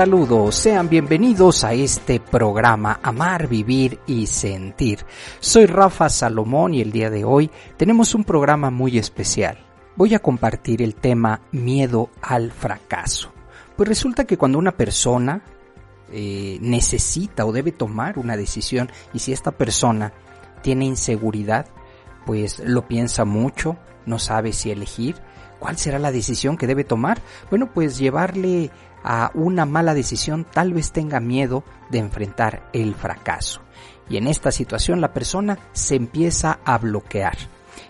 Saludos, sean bienvenidos a este programa Amar, Vivir y Sentir. Soy Rafa Salomón y el día de hoy tenemos un programa muy especial. Voy a compartir el tema miedo al fracaso. Pues resulta que cuando una persona eh, necesita o debe tomar una decisión y si esta persona tiene inseguridad, pues lo piensa mucho, no sabe si elegir, ¿Cuál será la decisión que debe tomar? Bueno, pues llevarle a una mala decisión tal vez tenga miedo de enfrentar el fracaso. Y en esta situación la persona se empieza a bloquear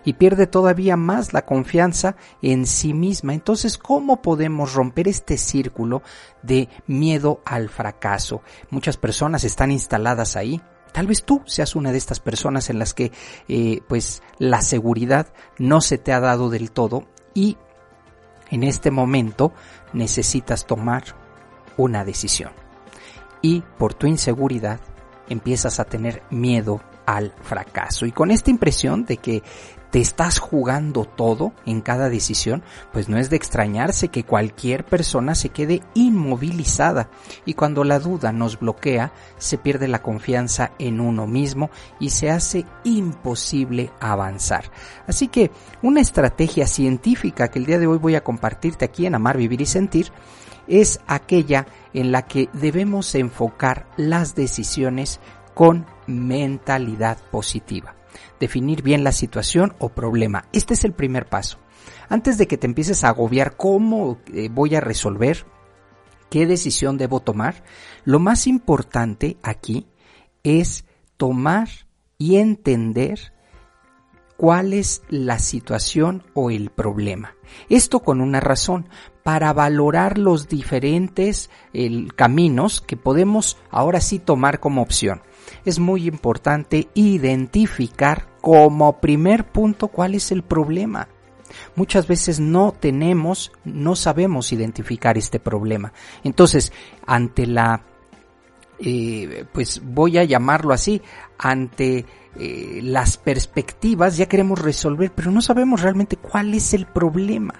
y pierde todavía más la confianza en sí misma. Entonces, ¿cómo podemos romper este círculo de miedo al fracaso? Muchas personas están instaladas ahí. Tal vez tú seas una de estas personas en las que eh, pues la seguridad no se te ha dado del todo y en este momento necesitas tomar una decisión. Y por tu inseguridad empiezas a tener miedo al fracaso. Y con esta impresión de que te estás jugando todo en cada decisión, pues no es de extrañarse que cualquier persona se quede inmovilizada y cuando la duda nos bloquea, se pierde la confianza en uno mismo y se hace imposible avanzar. Así que una estrategia científica que el día de hoy voy a compartirte aquí en Amar, Vivir y Sentir es aquella en la que debemos enfocar las decisiones con mentalidad positiva definir bien la situación o problema. Este es el primer paso. Antes de que te empieces a agobiar cómo eh, voy a resolver, qué decisión debo tomar, lo más importante aquí es tomar y entender cuál es la situación o el problema. Esto con una razón, para valorar los diferentes caminos que podemos ahora sí tomar como opción es muy importante identificar como primer punto cuál es el problema. Muchas veces no tenemos, no sabemos identificar este problema. Entonces, ante la, eh, pues voy a llamarlo así, ante eh, las perspectivas ya queremos resolver, pero no sabemos realmente cuál es el problema.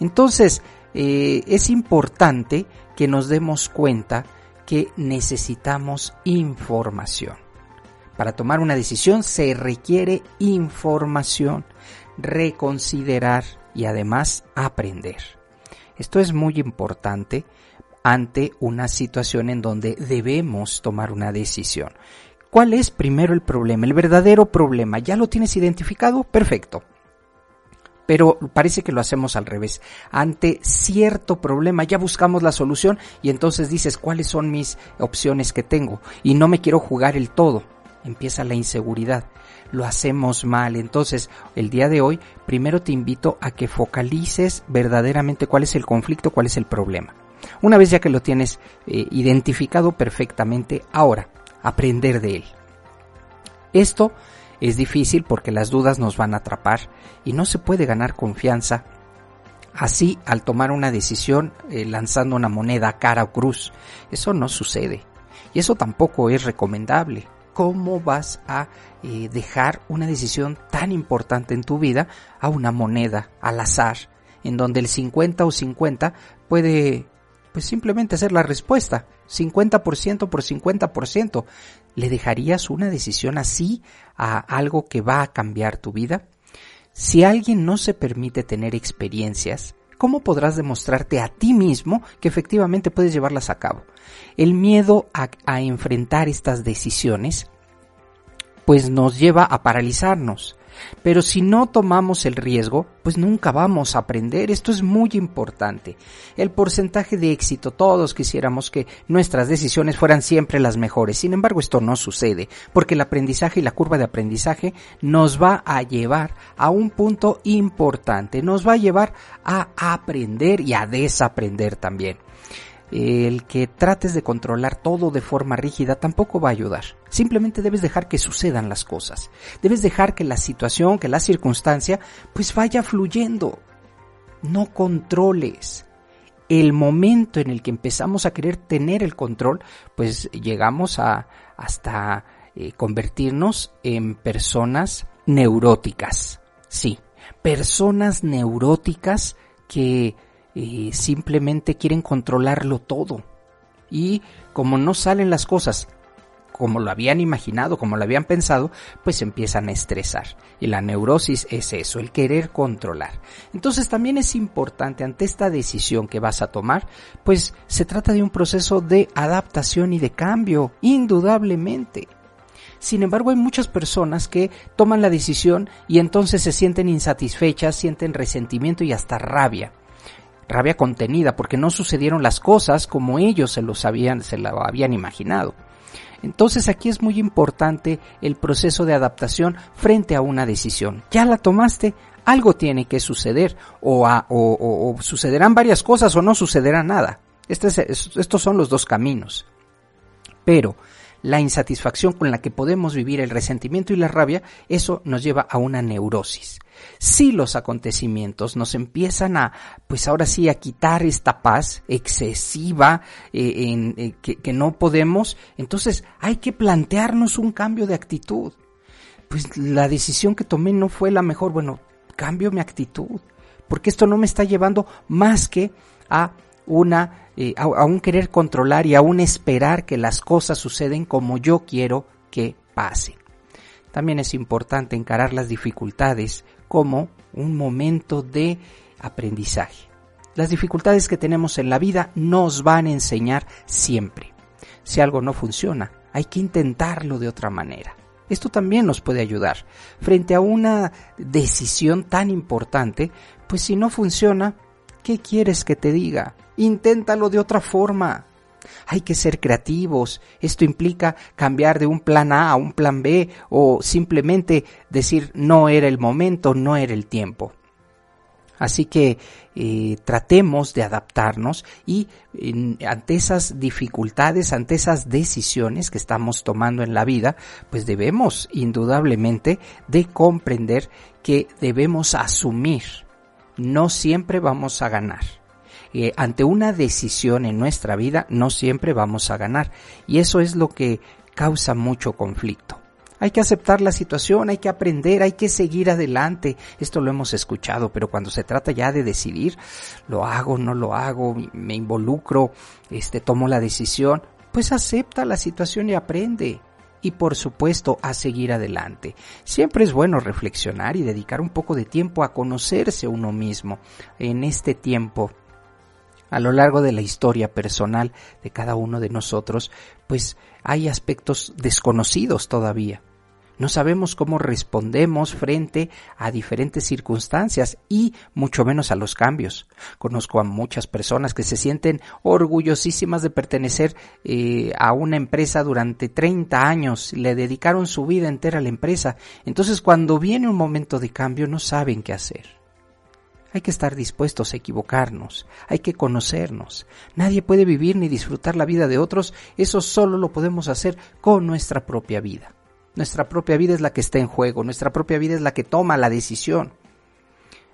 Entonces, eh, es importante que nos demos cuenta que necesitamos información. Para tomar una decisión se requiere información, reconsiderar y además aprender. Esto es muy importante ante una situación en donde debemos tomar una decisión. ¿Cuál es primero el problema? El verdadero problema. ¿Ya lo tienes identificado? Perfecto pero parece que lo hacemos al revés. Ante cierto problema ya buscamos la solución y entonces dices cuáles son mis opciones que tengo y no me quiero jugar el todo. Empieza la inseguridad. Lo hacemos mal. Entonces, el día de hoy, primero te invito a que focalices verdaderamente cuál es el conflicto, cuál es el problema. Una vez ya que lo tienes eh, identificado perfectamente, ahora, aprender de él. Esto es difícil porque las dudas nos van a atrapar y no se puede ganar confianza así al tomar una decisión eh, lanzando una moneda cara o cruz. Eso no sucede y eso tampoco es recomendable. ¿Cómo vas a eh, dejar una decisión tan importante en tu vida a una moneda al azar en donde el 50 o 50 puede pues simplemente ser la respuesta? 50% por 50%. ¿Le dejarías una decisión así a algo que va a cambiar tu vida? Si alguien no se permite tener experiencias, ¿cómo podrás demostrarte a ti mismo que efectivamente puedes llevarlas a cabo? El miedo a, enfrentar estas decisiones pues nos lleva a paralizarnos Pero si no tomamos el riesgo, pues nunca vamos a aprender. Esto es muy importante. El porcentaje de éxito, todos quisiéramos que nuestras decisiones fueran siempre las mejores. Sin embargo, esto no sucede, porque el aprendizaje y la curva de aprendizaje nos va a llevar a un punto importante. Nos va a llevar a aprender y a desaprender también el que trates de controlar todo de forma rígida tampoco va a ayudar. Simplemente debes dejar que sucedan las cosas. Debes dejar que la situación, que la circunstancia, pues vaya fluyendo. No controles. El momento en el que empezamos a querer tener el control, pues llegamos a hasta eh, convertirnos en personas neuróticas. Sí, personas neuróticas que simplemente quieren controlarlo todo. Y como no salen las cosas como lo habían imaginado, como lo habían pensado, pues empiezan a estresar. Y la neurosis es eso, el querer controlar. Entonces también es importante ante esta decisión que vas a tomar, pues se trata de un proceso de adaptación y de cambio, indudablemente. Sin embargo, hay muchas personas que toman la decisión y entonces se sienten insatisfechas, sienten resentimiento y hasta rabia rabia contenida porque no sucedieron las cosas como ellos se los habían, se lo habían imaginado. Entonces aquí es muy importante el proceso de adaptación frente a una decisión. Ya la tomaste, algo tiene que suceder o, o, sucederán varias cosas o no sucederá nada. Este estos son los dos caminos. Pero la insatisfacción con la que podemos vivir el resentimiento y la rabia, eso nos lleva a una neurosis. Si los acontecimientos nos empiezan a, pues ahora sí, a quitar esta paz excesiva eh, en, eh, que, que no podemos, entonces hay que plantearnos un cambio de actitud. Pues la decisión que tomé no fue la mejor, bueno, cambio mi actitud, porque esto no me está llevando más que a una, eh, a, un querer controlar y a un esperar que las cosas suceden como yo quiero que pase. También es importante encarar las dificultades como un momento de aprendizaje. Las dificultades que tenemos en la vida nos van a enseñar siempre. Si algo no funciona, hay que intentarlo de otra manera. Esto también nos puede ayudar. Frente a una decisión tan importante, pues si no funciona, ¿qué quieres que te diga? Inténtalo de otra forma. Hay que ser creativos. Esto implica cambiar de un plan A a un plan B o simplemente decir no era el momento, no era el tiempo. Así que eh, tratemos de adaptarnos y ante esas dificultades, ante esas decisiones que estamos tomando en la vida, pues debemos indudablemente de comprender que debemos asumir. No siempre vamos a ganar eh, ante una decisión en nuestra vida no siempre vamos a ganar. Y eso es lo que causa mucho conflicto. Hay que aceptar la situación, hay que aprender, hay que seguir adelante. Esto lo hemos escuchado, pero cuando se trata ya de decidir, lo hago, no lo hago, me involucro, este, tomo la decisión, pues acepta la situación y aprende. Y por supuesto a seguir adelante. Siempre es bueno reflexionar y dedicar un poco de tiempo a conocerse uno mismo en este tiempo a lo largo de la historia personal de cada uno de nosotros, pues hay aspectos desconocidos todavía. No sabemos cómo respondemos frente a diferentes circunstancias y mucho menos a los cambios. Conozco a muchas personas que se sienten orgullosísimas de pertenecer eh, a una empresa durante 30 años, le dedicaron su vida entera a la empresa. Entonces cuando viene un momento de cambio no saben qué hacer. Hay que estar dispuestos a equivocarnos, hay que conocernos. Nadie puede vivir ni disfrutar la vida de otros, eso solo lo podemos hacer con nuestra propia vida. Nuestra propia vida es la que está en juego, nuestra propia vida es la que toma la decisión.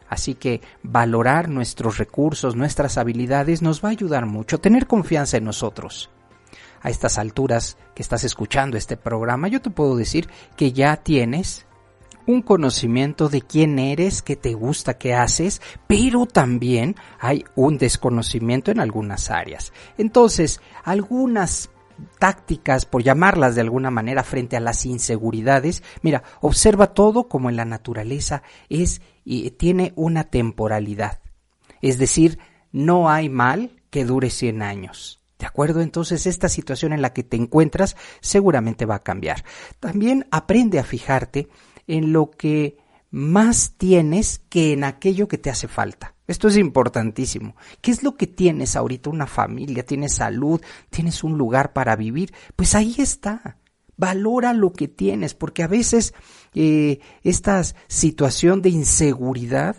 Así que valorar nuestros recursos, nuestras habilidades nos va a ayudar mucho, tener confianza en nosotros. A estas alturas que estás escuchando este programa, yo te puedo decir que ya tienes un conocimiento de quién eres, qué te gusta, qué haces, pero también hay un desconocimiento en algunas áreas. Entonces, algunas tácticas, por llamarlas de alguna manera, frente a las inseguridades. Mira, observa todo como en la naturaleza es y tiene una temporalidad. Es decir, no hay mal que dure 100 años. ¿De acuerdo? Entonces esta situación en la que te encuentras seguramente va a cambiar. También aprende a fijarte en lo que más tienes que en aquello que te hace falta. Esto es importantísimo. ¿Qué es lo que tienes ahorita? Una familia, tienes salud, tienes un lugar para vivir. Pues ahí está. Valora lo que tienes, porque a veces eh, esta situación de inseguridad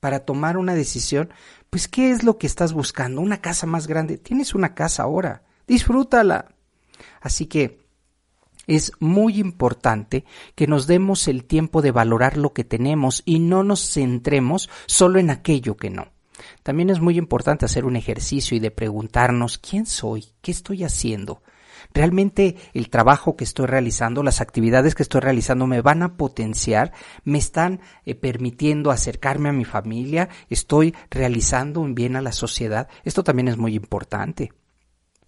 para tomar una decisión, pues ¿qué es lo que estás buscando? Una casa más grande. Tienes una casa ahora. Disfrútala. Así que es muy importante que nos demos el tiempo de valorar lo que tenemos y no nos centremos solo en aquello que no. También es muy importante hacer un ejercicio y de preguntarnos quién soy, qué estoy haciendo. ¿Realmente el trabajo que estoy realizando, las actividades que estoy realizando me van a potenciar? ¿Me están eh, permitiendo acercarme a mi familia? ¿Estoy realizando un bien a la sociedad? Esto también es muy importante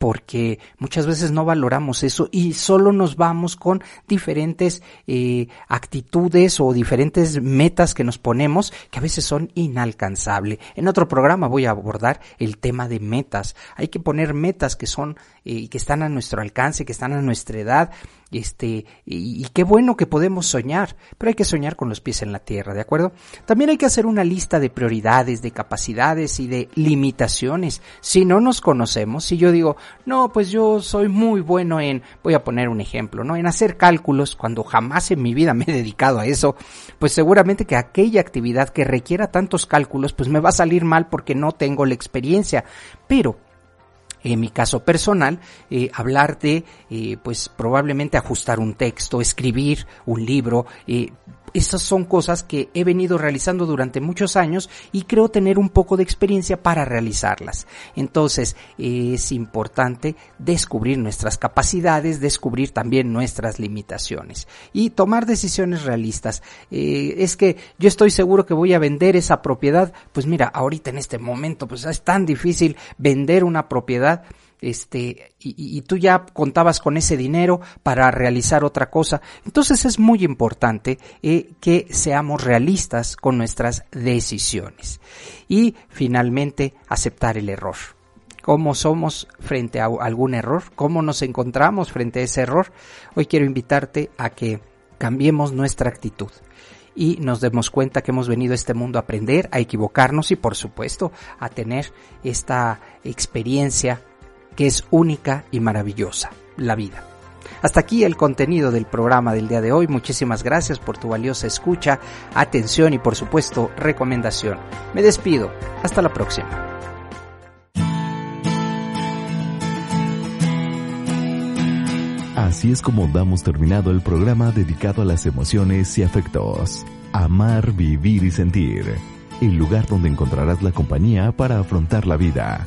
porque muchas veces no valoramos eso y solo nos vamos con diferentes eh, actitudes o diferentes metas que nos ponemos que a veces son inalcanzables. En otro programa voy a abordar el tema de metas. Hay que poner metas que son eh, que están a nuestro alcance, que están a nuestra edad este, y, qué bueno que podemos soñar, pero hay que soñar con los pies en la tierra, ¿de acuerdo? También hay que hacer una lista de prioridades, de capacidades y de limitaciones. Si no nos conocemos, si yo digo, no, pues yo soy muy bueno en, voy a poner un ejemplo, ¿no? En hacer cálculos, cuando jamás en mi vida me he dedicado a eso, pues seguramente que aquella actividad que requiera tantos cálculos, pues me va a salir mal porque no tengo la experiencia. Pero en mi caso personal, eh, hablar de, eh, pues probablemente ajustar un texto, escribir un libro, eh, esas son cosas que he venido realizando durante muchos años y creo tener un poco de experiencia para realizarlas. Entonces es importante descubrir nuestras capacidades, descubrir también nuestras limitaciones y tomar decisiones realistas. Eh, es que yo estoy seguro que voy a vender esa propiedad. Pues mira, ahorita en este momento pues es tan difícil vender una propiedad este, y, tú ya contabas con ese dinero para realizar otra cosa. Entonces es muy importante eh, que seamos realistas con nuestras decisiones. Y finalmente, aceptar el error. ¿Cómo somos frente a algún error? ¿Cómo nos encontramos frente a ese error? Hoy quiero invitarte a que cambiemos nuestra actitud y nos demos cuenta que hemos venido a este mundo a aprender, a equivocarnos y por supuesto a tener esta experiencia que es única y maravillosa, la vida. Hasta aquí el contenido del programa del día de hoy. Muchísimas gracias por tu valiosa escucha, atención y por supuesto recomendación. Me despido. Hasta la próxima. Así es como damos terminado el programa dedicado a las emociones y afectos. Amar, vivir y sentir. El lugar donde encontrarás la compañía para afrontar la vida